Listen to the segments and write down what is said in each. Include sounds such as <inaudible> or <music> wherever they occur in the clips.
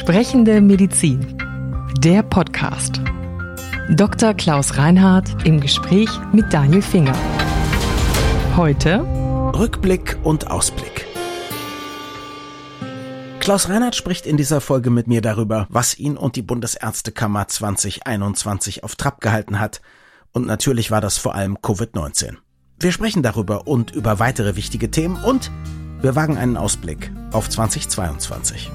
Sprechende Medizin. Der Podcast. Dr. Klaus Reinhardt im Gespräch mit Daniel Finger. Heute Rückblick und Ausblick. Klaus Reinhardt spricht in dieser Folge mit mir darüber, was ihn und die Bundesärztekammer 2021 auf Trab gehalten hat. Und natürlich war das vor allem Covid-19. Wir sprechen darüber und über weitere wichtige Themen und wir wagen einen Ausblick auf 2022.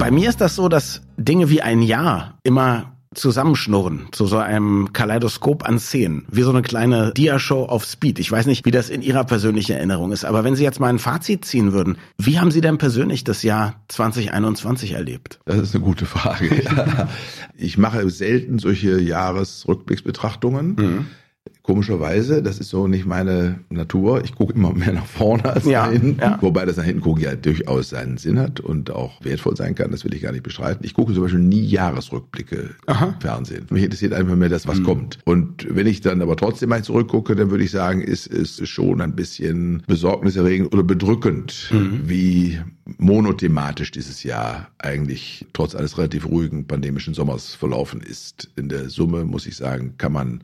Bei mir ist das so, dass Dinge wie ein Jahr immer zusammenschnurren zu so einem Kaleidoskop an Szenen, wie so eine kleine Dia-Show auf Speed. Ich weiß nicht, wie das in Ihrer persönlichen Erinnerung ist, aber wenn Sie jetzt mal ein Fazit ziehen würden, wie haben Sie denn persönlich das Jahr 2021 erlebt? Das ist eine gute Frage. <laughs> ich mache selten solche Jahresrückblicksbetrachtungen. Mhm. Komischerweise, das ist so nicht meine Natur. Ich gucke immer mehr nach vorne als ja, nach hinten. Ja. Wobei das nach hinten gucken ja durchaus seinen Sinn hat und auch wertvoll sein kann. Das will ich gar nicht bestreiten. Ich gucke zum Beispiel nie Jahresrückblicke Aha. im Fernsehen. Mich interessiert einfach mehr das, was mhm. kommt. Und wenn ich dann aber trotzdem mal zurückgucke, dann würde ich sagen, ist es schon ein bisschen besorgniserregend oder bedrückend, mhm. wie monothematisch dieses Jahr eigentlich trotz eines relativ ruhigen pandemischen Sommers verlaufen ist. In der Summe muss ich sagen, kann man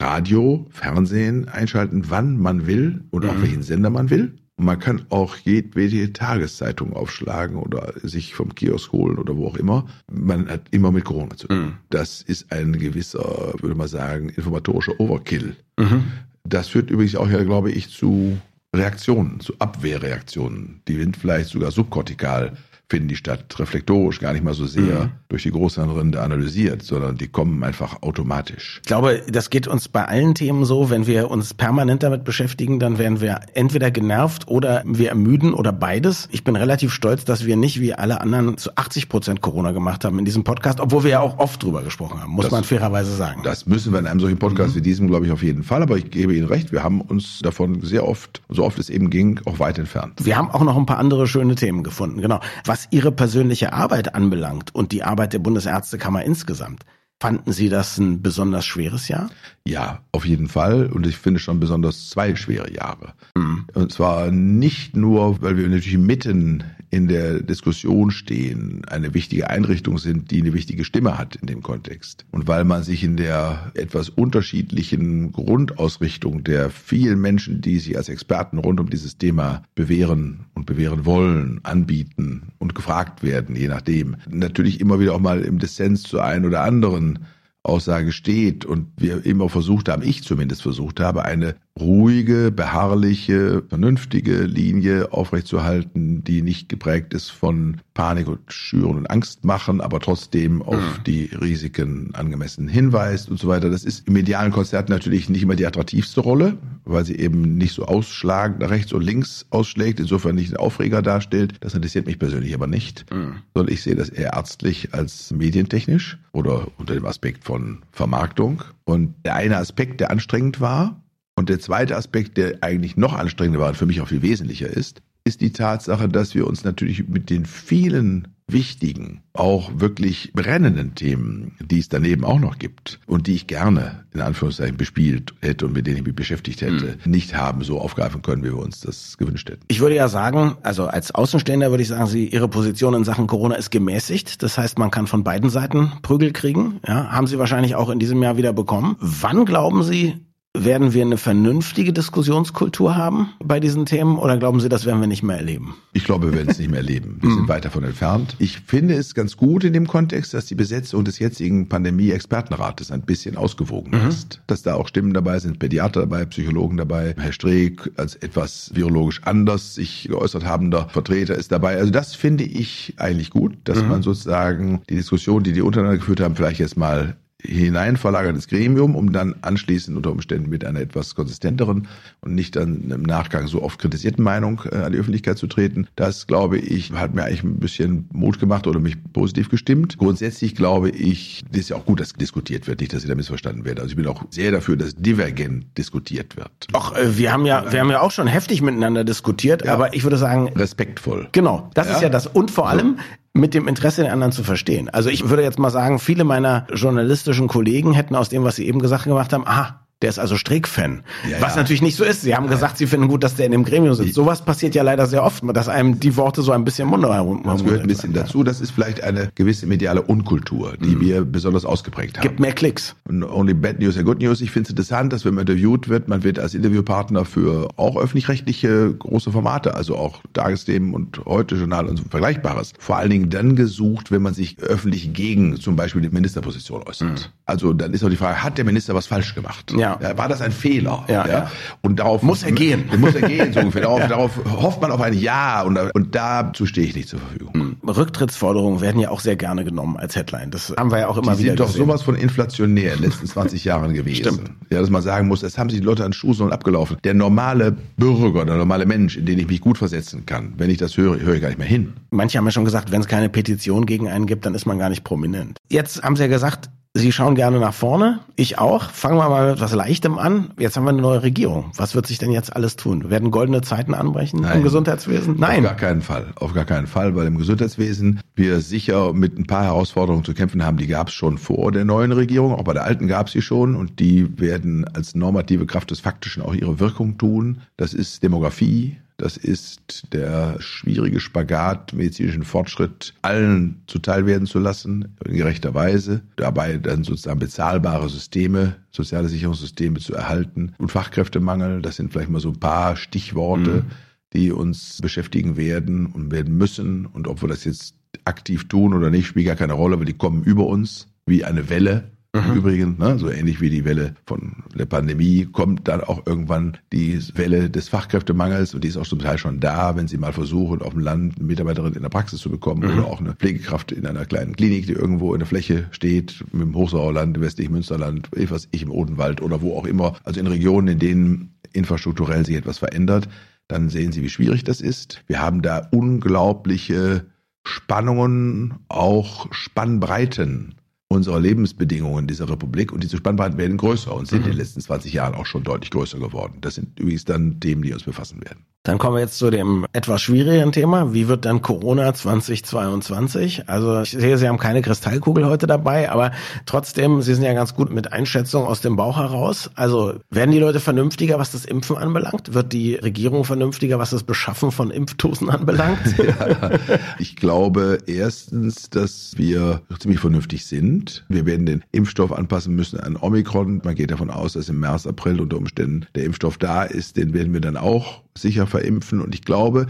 Radio, Fernsehen einschalten, wann man will und mhm. auf welchen Sender man will. Und man kann auch jedwede Tageszeitung aufschlagen oder sich vom Kiosk holen oder wo auch immer. Man hat immer mit Corona zu tun. Mhm. Das ist ein gewisser, würde man sagen, informatorischer Overkill. Mhm. Das führt übrigens auch ja, glaube ich, zu Reaktionen, zu Abwehrreaktionen. Die sind vielleicht sogar subkortikal finden die statt reflektorisch gar nicht mal so sehr mhm. durch die Großhirnrinde analysiert, sondern die kommen einfach automatisch. Ich glaube, das geht uns bei allen Themen so, wenn wir uns permanent damit beschäftigen, dann werden wir entweder genervt oder wir ermüden oder beides. Ich bin relativ stolz, dass wir nicht wie alle anderen zu 80 Prozent Corona gemacht haben in diesem Podcast, obwohl wir ja auch oft drüber gesprochen haben, muss das, man fairerweise sagen. Das müssen wir in einem solchen Podcast mhm. wie diesem, glaube ich, auf jeden Fall. Aber ich gebe Ihnen recht, wir haben uns davon sehr oft, so oft es eben ging, auch weit entfernt. Wir haben auch noch ein paar andere schöne Themen gefunden, genau. Was was Ihre persönliche Arbeit anbelangt und die Arbeit der Bundesärztekammer insgesamt, Fanden Sie das ein besonders schweres Jahr? Ja, auf jeden Fall. Und ich finde schon besonders zwei schwere Jahre. Mhm. Und zwar nicht nur, weil wir natürlich mitten in der Diskussion stehen, eine wichtige Einrichtung sind, die eine wichtige Stimme hat in dem Kontext. Und weil man sich in der etwas unterschiedlichen Grundausrichtung der vielen Menschen, die sich als Experten rund um dieses Thema bewähren und bewähren wollen, anbieten und gefragt werden, je nachdem, natürlich immer wieder auch mal im Dissens zu ein oder anderen Aussage steht und wir immer versucht haben, ich zumindest versucht habe, eine ruhige, beharrliche, vernünftige Linie aufrechtzuerhalten, die nicht geprägt ist von Panik und Schüren und Angst machen, aber trotzdem auf mhm. die Risiken angemessen hinweist und so weiter. Das ist im medialen Konzert natürlich nicht immer die attraktivste Rolle, weil sie eben nicht so ausschlagend nach rechts und links ausschlägt, insofern nicht einen Aufreger darstellt. Das interessiert mich persönlich aber nicht, mhm. sondern ich sehe das eher ärztlich als medientechnisch oder unter dem Aspekt von Vermarktung. Und der eine Aspekt, der anstrengend war, und der zweite Aspekt, der eigentlich noch anstrengender war und für mich auch viel wesentlicher ist, ist die Tatsache, dass wir uns natürlich mit den vielen wichtigen, auch wirklich brennenden Themen, die es daneben auch noch gibt und die ich gerne in Anführungszeichen bespielt hätte und mit denen ich mich beschäftigt hätte, mhm. nicht haben so aufgreifen können, wie wir uns das gewünscht hätten. Ich würde ja sagen, also als Außenstehender würde ich sagen, Sie, Ihre Position in Sachen Corona ist gemäßigt. Das heißt, man kann von beiden Seiten Prügel kriegen. Ja, haben Sie wahrscheinlich auch in diesem Jahr wieder bekommen. Wann glauben Sie, werden wir eine vernünftige Diskussionskultur haben bei diesen Themen oder glauben Sie, das werden wir nicht mehr erleben? Ich glaube, wir werden es nicht mehr erleben. Wir sind mhm. weit davon entfernt. Ich finde es ganz gut in dem Kontext, dass die Besetzung des jetzigen Pandemie-Expertenrates ein bisschen ausgewogen mhm. ist. Dass da auch Stimmen dabei sind, Pädiater dabei, Psychologen dabei, Herr Streeck als etwas virologisch anders sich geäußert habender Vertreter ist dabei. Also das finde ich eigentlich gut, dass mhm. man sozusagen die Diskussion, die die untereinander geführt haben, vielleicht jetzt mal hineinverlagertes Gremium, um dann anschließend unter Umständen mit einer etwas konsistenteren und nicht dann im Nachgang so oft kritisierten Meinung äh, an die Öffentlichkeit zu treten. Das, glaube ich, hat mir eigentlich ein bisschen Mut gemacht oder mich positiv gestimmt. Grundsätzlich glaube ich, das ist ja auch gut, dass diskutiert wird, nicht, dass ich da missverstanden werde. Also ich bin auch sehr dafür, dass divergent diskutiert wird. Ach, äh, wir haben ja, wir haben ja auch schon heftig miteinander diskutiert, ja. aber ich würde sagen. Respektvoll. Genau. Das ja. ist ja das. Und vor allem, mit dem Interesse der anderen zu verstehen. Also ich würde jetzt mal sagen, viele meiner journalistischen Kollegen hätten aus dem, was sie eben gesagt gemacht haben, aha, Der ist also Streeck-Fan. Ja, was ja. natürlich nicht so ist. Sie haben ja, gesagt, Sie finden gut, dass der in dem Gremium sitzt. Sowas passiert ja leider sehr oft, dass einem die Worte so ein bisschen Munde herum. Das gehört ein bisschen dazu. Das ist vielleicht eine gewisse mediale Unkultur, die mhm. wir besonders ausgeprägt haben. Gibt mehr Klicks. Only bad news and good news. Ich finde es interessant, dass wenn man interviewt wird, man wird als Interviewpartner für auch öffentlich-rechtliche große Formate, also auch Tagesthemen und Heute-Journal und so Vergleichbares. Vor allen Dingen dann gesucht, wenn man sich öffentlich gegen zum Beispiel die Ministerposition äußert. Mhm. Also dann ist auch die Frage, hat der Minister was falsch gemacht? Ja. Ja. War das ein Fehler? Ja, ja. Und darauf muss er gehen. <laughs> Muss er gehen, so ungefähr. Darauf, <laughs> darauf hofft man auf ein Ja und, und dazu stehe ich nicht zur Verfügung. Hm. Rücktrittsforderungen werden ja auch sehr gerne genommen als Headline. Das haben wir ja auch immer die wieder sind doch sowas von inflationär in den letzten 20 Jahren gewesen. Stimmt. Ja, dass man sagen muss, es haben sich die Leute an Schuhsohlen abgelaufen. Der normale Bürger, der normale Mensch, in den ich mich gut versetzen kann, wenn ich das höre, höre ich gar nicht mehr hin. Manche haben ja schon gesagt, wenn es keine Petition gegen einen gibt, dann ist man gar nicht prominent. Jetzt haben Sie ja gesagt, Sie schauen gerne nach vorne, ich auch. Fangen wir mal mit etwas Leichtem an. Jetzt haben wir eine neue Regierung. Was wird sich denn jetzt alles tun? Werden goldene Zeiten anbrechen Nein. im Gesundheitswesen? Nein. Auf gar keinen Fall. Auf gar keinen Fall, weil im Gesundheitswesen wir sicher mit ein paar Herausforderungen zu kämpfen haben. Die gab es schon vor der neuen Regierung. Auch bei der alten gab es sie schon. Und die werden als normative Kraft des Faktischen auch ihre Wirkung tun. Das ist Demografie, das ist der schwierige Spagat, medizinischen Fortschritt allen zuteil werden zu lassen, in gerechter Weise. Dabei dann sozusagen bezahlbare Systeme, soziale Sicherungssysteme zu erhalten. Und Fachkräftemangel, das sind vielleicht mal so ein paar Stichworte, mhm. die uns beschäftigen werden und werden müssen. Und ob wir das jetzt aktiv tun oder nicht, spielt gar keine Rolle, weil die kommen über uns wie eine Welle. Mhm. Im Übrigen, ne, so ähnlich wie die Welle von der Pandemie, kommt dann auch irgendwann die Welle des Fachkräftemangels und die ist auch zum Teil schon da, wenn Sie mal versuchen, auf dem Land eine Mitarbeiterin in der Praxis zu bekommen mhm. oder auch eine Pflegekraft in einer kleinen Klinik, die irgendwo in der Fläche steht, im Hochsauerland, im westlichen Münsterland, was ich im Odenwald oder wo auch immer, also in Regionen, in denen infrastrukturell sich etwas verändert, dann sehen Sie, wie schwierig das ist. Wir haben da unglaubliche Spannungen, auch Spannbreiten unserer Lebensbedingungen dieser Republik und diese Spannbreiten werden größer und sind mhm. in den letzten 20 Jahren auch schon deutlich größer geworden. Das sind übrigens dann Themen, die uns befassen werden. Dann kommen wir jetzt zu dem etwas schwierigeren Thema. Wie wird dann Corona 2022? Also ich sehe, Sie haben keine Kristallkugel heute dabei, aber trotzdem, Sie sind ja ganz gut mit Einschätzung aus dem Bauch heraus. Also werden die Leute vernünftiger, was das Impfen anbelangt? Wird die Regierung vernünftiger, was das Beschaffen von Impfdosen anbelangt? <laughs> ja, ich glaube erstens, dass wir ziemlich vernünftig sind. Wir werden den Impfstoff anpassen müssen an Omikron. Man geht davon aus, dass im März, April unter Umständen der Impfstoff da ist. Den werden wir dann auch sicher verimpfen. Und ich glaube,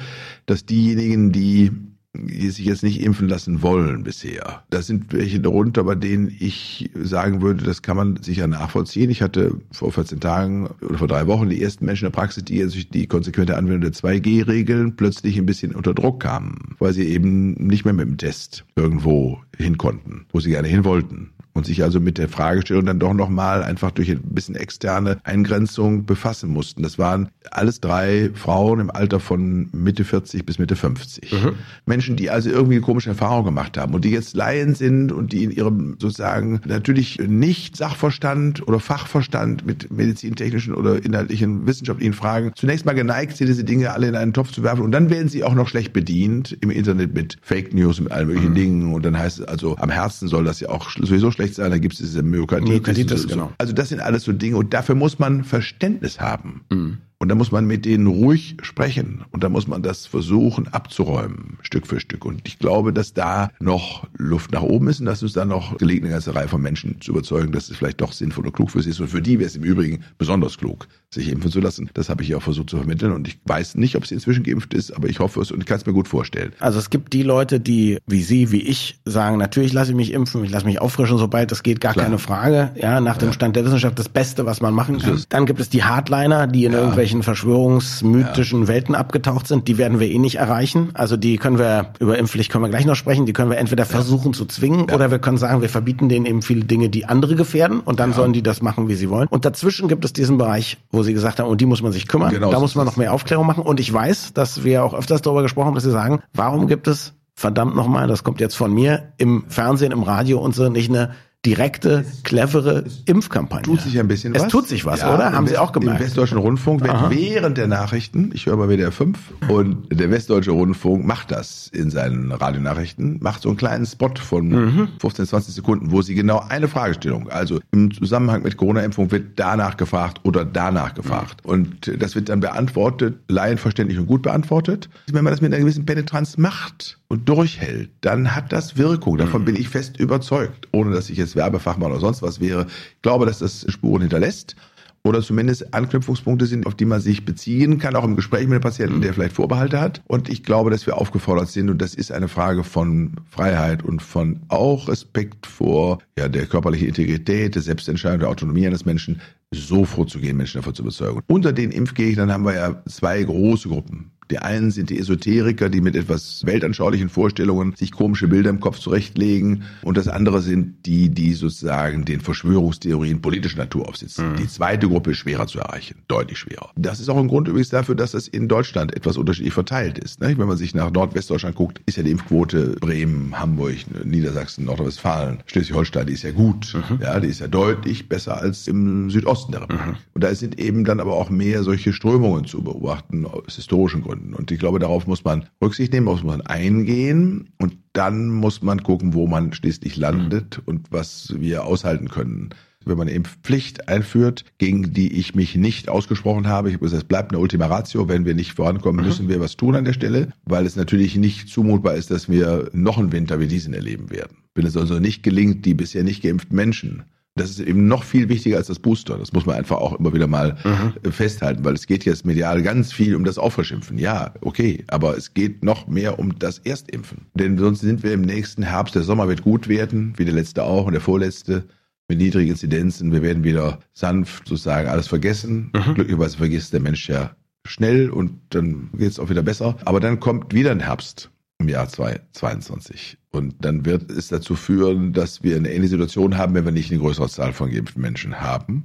dass diejenigen, die die sich jetzt nicht impfen lassen wollen bisher. Da sind welche darunter, bei denen ich sagen würde, das kann man sicher nachvollziehen. Ich hatte vor 14 Tagen oder vor drei Wochen die ersten Menschen in der Praxis, die durch die konsequente Anwendung der 2G-Regeln plötzlich ein bisschen unter Druck kamen, weil sie eben nicht mehr mit dem Test irgendwo hin konnten, wo sie gerne hin wollten und sich also mit der Fragestellung dann doch nochmal einfach durch ein bisschen externe Eingrenzung befassen mussten. Das waren alles drei Frauen im Alter von Mitte 40 bis Mitte 50. Mhm. Menschen, die also irgendwie eine komische Erfahrung gemacht haben und die jetzt Laien sind und die in ihrem sozusagen natürlich nicht Sachverstand oder Fachverstand mit medizintechnischen oder inhaltlichen wissenschaftlichen Fragen zunächst mal geneigt sind, diese Dinge alle in einen Topf zu werfen und dann werden sie auch noch schlecht bedient im Internet mit Fake News, mit allen möglichen mhm. Dingen und dann heißt es also, am Herzen soll das ja auch sowieso schlecht da gibt es diese Myokarditis. Myokarditis so, genau. Also das sind alles so Dinge und dafür muss man Verständnis haben. Mhm. Und da muss man mit denen ruhig sprechen. Und da muss man das versuchen abzuräumen, Stück für Stück. Und ich glaube, dass da noch Luft nach oben ist und dass uns da noch gelingt, eine ganze Reihe von Menschen zu überzeugen, dass es vielleicht doch sinnvoll und klug für sie ist. Und für die wäre es im Übrigen besonders klug, sich impfen zu lassen. Das habe ich ja auch versucht zu vermitteln. Und ich weiß nicht, ob sie inzwischen geimpft ist, aber ich hoffe es und ich kann es mir gut vorstellen. Also es gibt die Leute, die wie Sie, wie ich sagen, natürlich lasse ich mich impfen, ich lasse mich auffrischen, sobald das geht, gar Klar. keine Frage. Ja, nach dem Stand der Wissenschaft das Beste, was man machen kann. Dann gibt es die Hardliner, die in ja. irgendwelchen irgendwelchen verschwörungsmythischen ja. Welten abgetaucht sind, die werden wir eh nicht erreichen. Also die können wir, über Impfpflicht können wir gleich noch sprechen, die können wir entweder versuchen zu zwingen ja. oder wir können sagen, wir verbieten denen eben viele Dinge, die andere gefährden und dann sollen die das machen, wie sie wollen. Und dazwischen gibt es diesen Bereich, wo sie gesagt haben, um die muss man sich kümmern. Genau, da muss man noch mehr Aufklärung machen. Und ich weiß, dass wir auch öfters darüber gesprochen haben, dass sie sagen, warum gibt es verdammt nochmal, das kommt jetzt von mir, im Fernsehen, im Radio und so nicht eine direkte, clevere Impfkampagne. Tut sich ein bisschen es was. Es tut sich was, ja, oder? Haben Sie auch gemerkt? Im Westdeutschen Rundfunk wird Aha. während der Nachrichten, ich höre mal WDR 5, und der Westdeutsche Rundfunk macht das in seinen Radionachrichten, macht so einen kleinen Spot von mhm. 15, 20 Sekunden, wo sie genau eine Fragestellung, also im Zusammenhang mit Corona-Impfung wird danach gefragt oder danach gefragt. Mhm. Und das wird dann beantwortet, laienverständlich und gut beantwortet. Wenn man das mit einer gewissen Penetranz macht und durchhält, dann hat das Wirkung. Davon mhm. bin ich fest überzeugt, ohne dass ich jetzt jetzt Werbefachmann oder sonst was wäre. Ich glaube, dass das Spuren hinterlässt oder zumindest Anknüpfungspunkte sind, auf die man sich beziehen kann, auch im Gespräch mit dem Patienten, der vielleicht Vorbehalte hat. Und ich glaube, dass wir aufgefordert sind, und das ist eine Frage von Freiheit und von auch Respekt vor ja, der körperlichen Integrität, der Selbstentscheidung, der Autonomie eines Menschen, so vorzugehen, Menschen davon zu überzeugen. Unter den Impfgegnern haben wir ja zwei große Gruppen. Die einen sind die Esoteriker, die mit etwas weltanschaulichen Vorstellungen sich komische Bilder im Kopf zurechtlegen. Und das andere sind die, die sozusagen den Verschwörungstheorien politischer Natur aufsitzen. Mhm. Die zweite Gruppe ist schwerer zu erreichen, deutlich schwerer. Das ist auch ein Grund übrigens dafür, dass das in Deutschland etwas unterschiedlich verteilt ist. Wenn man sich nach Nordwestdeutschland guckt, ist ja die Impfquote Bremen, Hamburg, Niedersachsen, Nordrhein-Westfalen, Schleswig-Holstein, die ist ja gut. Mhm. Ja, die ist ja deutlich besser als im Südosten der Republik. Mhm. Und da sind eben dann aber auch mehr solche Strömungen zu beobachten aus historischen Gründen. Gründen. Und ich glaube, darauf muss man Rücksicht nehmen, darauf muss man eingehen und dann muss man gucken, wo man schließlich landet und was wir aushalten können wenn man eine Impfpflicht einführt, gegen die ich mich nicht ausgesprochen habe. Ich habe gesagt, es bleibt eine Ultima Ratio. Wenn wir nicht vorankommen, mhm. müssen wir was tun an der Stelle, weil es natürlich nicht zumutbar ist, dass wir noch einen Winter wie diesen erleben werden. Wenn es also nicht gelingt, die bisher nicht geimpften Menschen das ist eben noch viel wichtiger als das Booster. Das muss man einfach auch immer wieder mal mhm. festhalten, weil es geht jetzt medial ganz viel um das Aufverschimpfen. Ja, okay, aber es geht noch mehr um das Erstimpfen. Denn sonst sind wir im nächsten Herbst, der Sommer wird gut werden, wie der letzte auch und der vorletzte mit niedrigen Inzidenzen. Wir werden wieder sanft sozusagen alles vergessen. Mhm. Glücklicherweise vergisst der Mensch ja schnell und dann geht es auch wieder besser. Aber dann kommt wieder ein Herbst im Jahr 2022. Und dann wird es dazu führen, dass wir eine ähnliche Situation haben, wenn wir nicht eine größere Zahl von geimpften Menschen haben.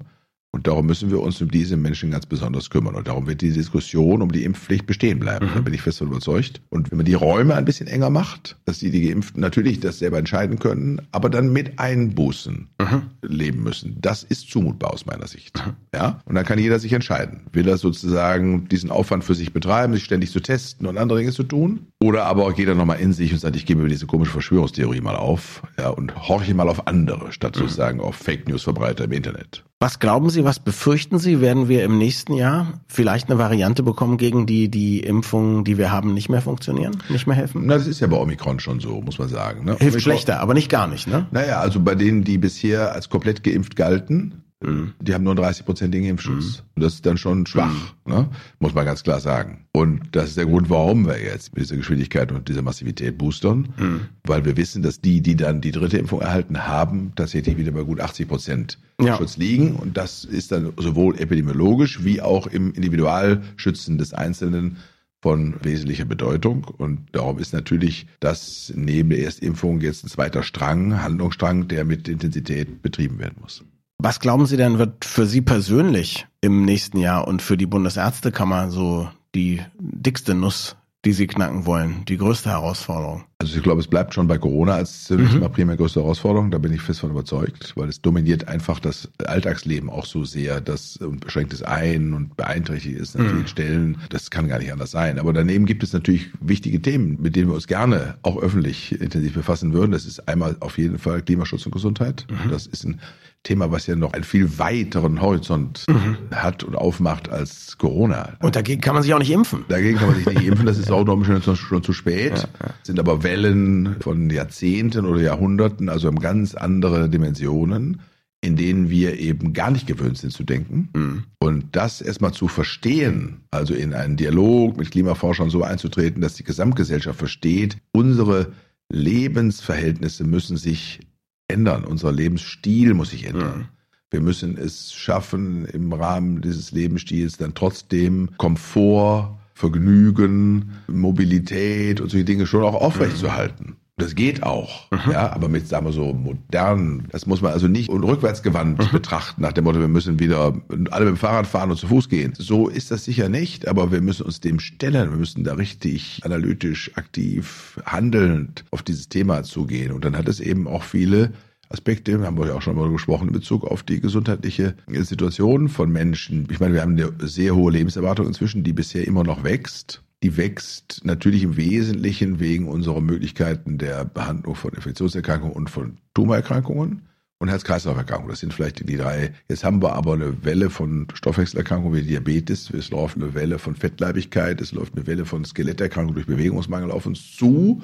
Und darum müssen wir uns um diese Menschen ganz besonders kümmern. Und darum wird die Diskussion um die Impfpflicht bestehen bleiben. Mhm. Da bin ich fest davon überzeugt. Und wenn man die Räume ein bisschen enger macht, dass die, die Geimpften natürlich das selber entscheiden können, aber dann mit Einbußen mhm. leben müssen, das ist zumutbar aus meiner Sicht. Mhm. Ja? Und dann kann jeder sich entscheiden. Will er sozusagen diesen Aufwand für sich betreiben, sich ständig zu testen und andere Dinge zu tun? Oder aber geht er nochmal in sich und sagt, ich gebe mir diese komische Verschwörungstheorie mal auf, ja, und horche mal auf andere, statt mhm. sozusagen auf Fake News Verbreiter im Internet. Was glauben Sie, was befürchten Sie? Werden wir im nächsten Jahr vielleicht eine Variante bekommen, gegen die die Impfungen, die wir haben, nicht mehr funktionieren, nicht mehr helfen? Na, das ist ja bei Omikron schon so, muss man sagen. Ne? Hilft Omikron, schlechter, aber nicht gar nicht, ne? Naja, also bei denen, die bisher als komplett geimpft galten, Mhm. Die haben nur 30 Prozent Impfschutz. Mhm. Das ist dann schon schwach, mhm. ne? muss man ganz klar sagen. Und das ist der Grund, warum wir jetzt mit dieser Geschwindigkeit und dieser Massivität boostern, mhm. weil wir wissen, dass die, die dann die dritte Impfung erhalten haben, tatsächlich wieder bei gut 80 Prozent ja. Schutz liegen. Und das ist dann sowohl epidemiologisch wie auch im Individualschützen des Einzelnen von wesentlicher Bedeutung. Und darum ist natürlich das neben der Erstimpfung jetzt ein zweiter Strang, Handlungsstrang, der mit Intensität betrieben werden muss. Was glauben Sie denn, wird für Sie persönlich im nächsten Jahr und für die Bundesärztekammer so die dickste Nuss, die Sie knacken wollen, die größte Herausforderung? Also ich glaube, es bleibt schon bei Corona als mhm. mal primär größte Herausforderung. Da bin ich fest von überzeugt, weil es dominiert einfach das Alltagsleben auch so sehr, das beschränkt es ein und beeinträchtigt es an mhm. vielen Stellen. Das kann gar nicht anders sein. Aber daneben gibt es natürlich wichtige Themen, mit denen wir uns gerne auch öffentlich intensiv befassen würden. Das ist einmal auf jeden Fall Klimaschutz und Gesundheit. Mhm. Das ist ein Thema, was ja noch einen viel weiteren Horizont mhm. hat und aufmacht als Corona. Und dagegen kann man sich auch nicht impfen. Dagegen kann man sich nicht impfen. Das ist auch noch schon, schon zu spät. Ja, ja. Sind aber Wellen von Jahrzehnten oder Jahrhunderten, also haben ganz andere Dimensionen, in denen wir eben gar nicht gewöhnt sind zu denken. Mhm. Und das erstmal zu verstehen, also in einen Dialog mit Klimaforschern so einzutreten, dass die Gesamtgesellschaft versteht, unsere Lebensverhältnisse müssen sich ändern, unser Lebensstil muss sich ändern. Mhm. Wir müssen es schaffen, im Rahmen dieses Lebensstils dann trotzdem Komfort, Vergnügen, Mobilität und solche Dinge schon auch aufrechtzuerhalten. Das geht auch, mhm. ja, aber mit, sagen wir so, modern, das muss man also nicht rückwärtsgewandt mhm. betrachten, nach dem Motto, wir müssen wieder alle mit dem Fahrrad fahren und zu Fuß gehen. So ist das sicher nicht, aber wir müssen uns dem stellen, wir müssen da richtig analytisch, aktiv, handelnd auf dieses Thema zugehen. Und dann hat es eben auch viele Aspekte, wir haben ja auch schon mal gesprochen in Bezug auf die gesundheitliche Situation von Menschen. Ich meine, wir haben eine sehr hohe Lebenserwartung inzwischen, die bisher immer noch wächst. Die wächst natürlich im Wesentlichen wegen unserer Möglichkeiten der Behandlung von Infektionserkrankungen und von Tumorerkrankungen und Herz-Kreislauf-Erkrankungen. Das sind vielleicht die drei. Jetzt haben wir aber eine Welle von Stoffwechselerkrankungen wie Diabetes. Es läuft eine Welle von Fettleibigkeit. Es läuft eine Welle von Skeletterkrankungen durch Bewegungsmangel auf uns zu.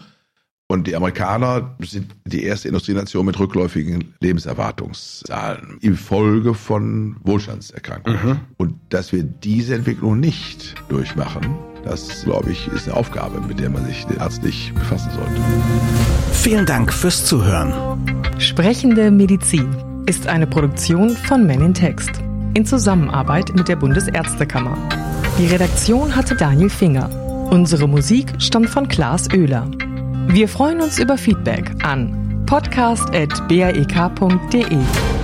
Und die Amerikaner sind die erste Industrienation mit rückläufigen Lebenserwartungszahlen infolge von Wohlstandserkrankungen. Mhm. Und dass wir diese Entwicklung nicht durchmachen, das, glaube ich, ist eine Aufgabe, mit der man sich ärztlich befassen sollte. Vielen Dank fürs Zuhören. Sprechende Medizin ist eine Produktion von Men in Text in Zusammenarbeit mit der Bundesärztekammer. Die Redaktion hatte Daniel Finger. Unsere Musik stammt von Klaas Oehler. Wir freuen uns über Feedback an podcast.brek.de.